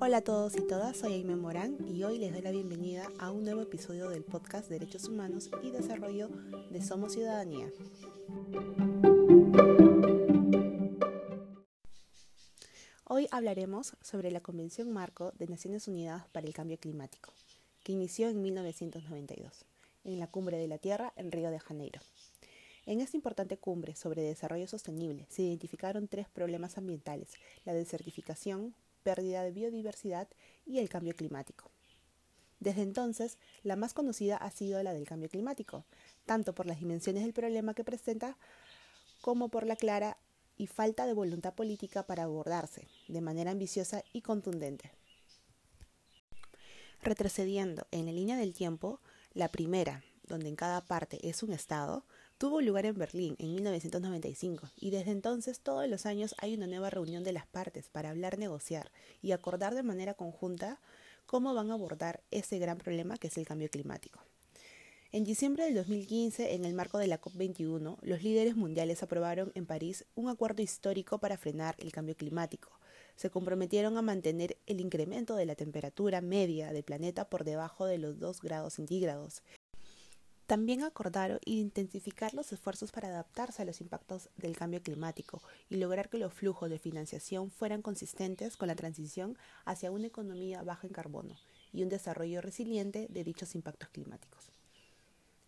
Hola a todos y todas, soy Aime Morán y hoy les doy la bienvenida a un nuevo episodio del podcast Derechos Humanos y Desarrollo de Somos Ciudadanía. Hoy hablaremos sobre la Convención Marco de Naciones Unidas para el Cambio Climático, que inició en 1992, en la Cumbre de la Tierra en Río de Janeiro. En esta importante cumbre sobre desarrollo sostenible se identificaron tres problemas ambientales, la desertificación, pérdida de biodiversidad y el cambio climático. Desde entonces, la más conocida ha sido la del cambio climático, tanto por las dimensiones del problema que presenta como por la clara y falta de voluntad política para abordarse de manera ambiciosa y contundente. Retrocediendo en la línea del tiempo, la primera, donde en cada parte es un Estado, tuvo lugar en Berlín en 1995 y desde entonces todos los años hay una nueva reunión de las partes para hablar, negociar y acordar de manera conjunta cómo van a abordar ese gran problema que es el cambio climático. En diciembre del 2015, en el marco de la COP21, los líderes mundiales aprobaron en París un acuerdo histórico para frenar el cambio climático. Se comprometieron a mantener el incremento de la temperatura media del planeta por debajo de los 2 grados centígrados también acordaron intensificar los esfuerzos para adaptarse a los impactos del cambio climático y lograr que los flujos de financiación fueran consistentes con la transición hacia una economía baja en carbono y un desarrollo resiliente de dichos impactos climáticos.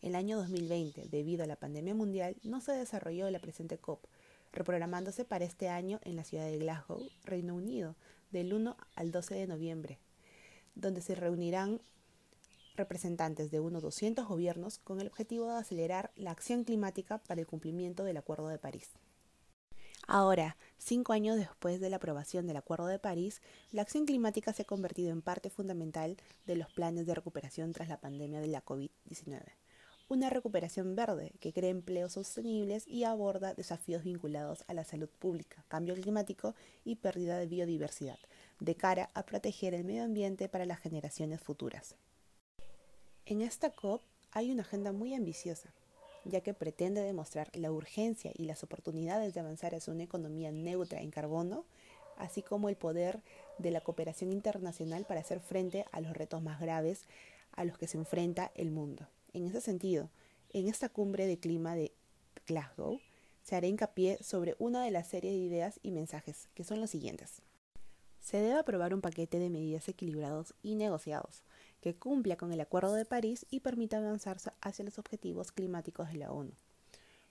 El año 2020, debido a la pandemia mundial, no se desarrolló la presente COP, reprogramándose para este año en la ciudad de Glasgow, Reino Unido, del 1 al 12 de noviembre, donde se reunirán representantes de unos 200 gobiernos con el objetivo de acelerar la acción climática para el cumplimiento del Acuerdo de París. Ahora, cinco años después de la aprobación del Acuerdo de París, la acción climática se ha convertido en parte fundamental de los planes de recuperación tras la pandemia de la COVID-19. Una recuperación verde que crea empleos sostenibles y aborda desafíos vinculados a la salud pública, cambio climático y pérdida de biodiversidad, de cara a proteger el medio ambiente para las generaciones futuras. En esta COP hay una agenda muy ambiciosa, ya que pretende demostrar la urgencia y las oportunidades de avanzar hacia una economía neutra en carbono, así como el poder de la cooperación internacional para hacer frente a los retos más graves a los que se enfrenta el mundo. En ese sentido, en esta cumbre de clima de Glasgow, se hará hincapié sobre una de las series de ideas y mensajes, que son los siguientes. Se debe aprobar un paquete de medidas equilibrados y negociados que cumpla con el Acuerdo de París y permita avanzar hacia los objetivos climáticos de la ONU.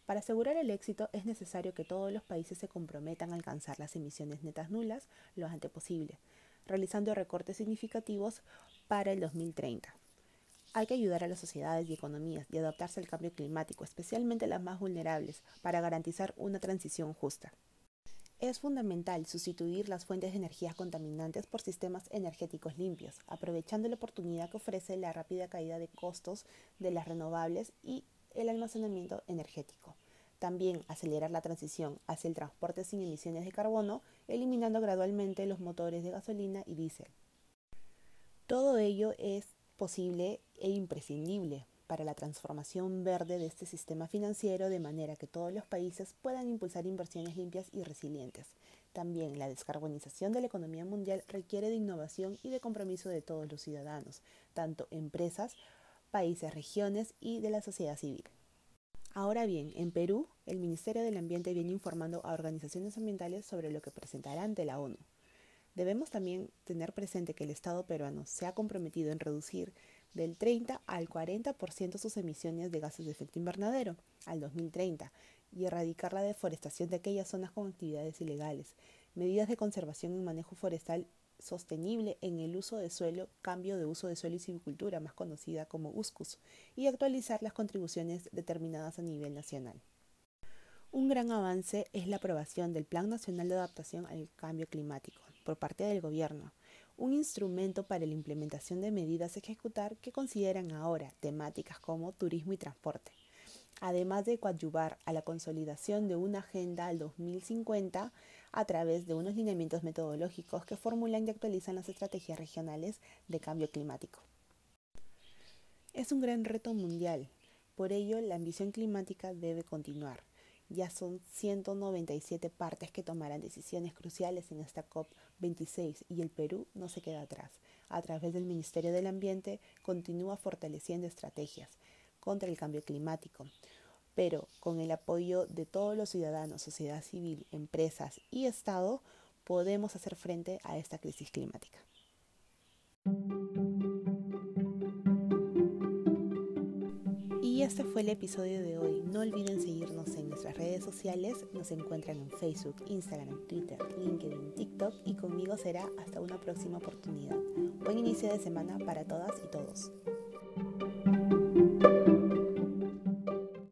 Para asegurar el éxito es necesario que todos los países se comprometan a alcanzar las emisiones netas nulas lo antes posible, realizando recortes significativos para el 2030. Hay que ayudar a las sociedades y economías y adaptarse al cambio climático, especialmente las más vulnerables, para garantizar una transición justa. Es fundamental sustituir las fuentes de energía contaminantes por sistemas energéticos limpios, aprovechando la oportunidad que ofrece la rápida caída de costos de las renovables y el almacenamiento energético. También acelerar la transición hacia el transporte sin emisiones de carbono, eliminando gradualmente los motores de gasolina y diésel. Todo ello es posible e imprescindible para la transformación verde de este sistema financiero de manera que todos los países puedan impulsar inversiones limpias y resilientes. También la descarbonización de la economía mundial requiere de innovación y de compromiso de todos los ciudadanos, tanto empresas, países, regiones y de la sociedad civil. Ahora bien, en Perú, el Ministerio del Ambiente viene informando a organizaciones ambientales sobre lo que presentará ante la ONU. Debemos también tener presente que el Estado peruano se ha comprometido en reducir del 30 al 40% sus emisiones de gases de efecto invernadero al 2030 y erradicar la deforestación de aquellas zonas con actividades ilegales, medidas de conservación y manejo forestal sostenible en el uso de suelo, cambio de uso de suelo y silvicultura, más conocida como USCUS, y actualizar las contribuciones determinadas a nivel nacional. Un gran avance es la aprobación del Plan Nacional de Adaptación al Cambio Climático por parte del Gobierno, un instrumento para la implementación de medidas a ejecutar que consideran ahora temáticas como turismo y transporte, además de coadyuvar a la consolidación de una agenda al 2050 a través de unos lineamientos metodológicos que formulan y actualizan las estrategias regionales de cambio climático. Es un gran reto mundial, por ello la ambición climática debe continuar Ya son 197 partes que tomarán decisiones cruciales en esta COP26 y el Perú no se queda atrás. A través del Ministerio del Ambiente continúa fortaleciendo estrategias contra el cambio climático, pero con el apoyo de todos los ciudadanos, sociedad civil, empresas y Estado, podemos hacer frente a esta crisis climática. Este fue el episodio de hoy. No olviden seguirnos en nuestras redes sociales. Nos encuentran en Facebook, Instagram, Twitter, LinkedIn, TikTok y conmigo será hasta una próxima oportunidad. Buen inicio de semana para todas y todos.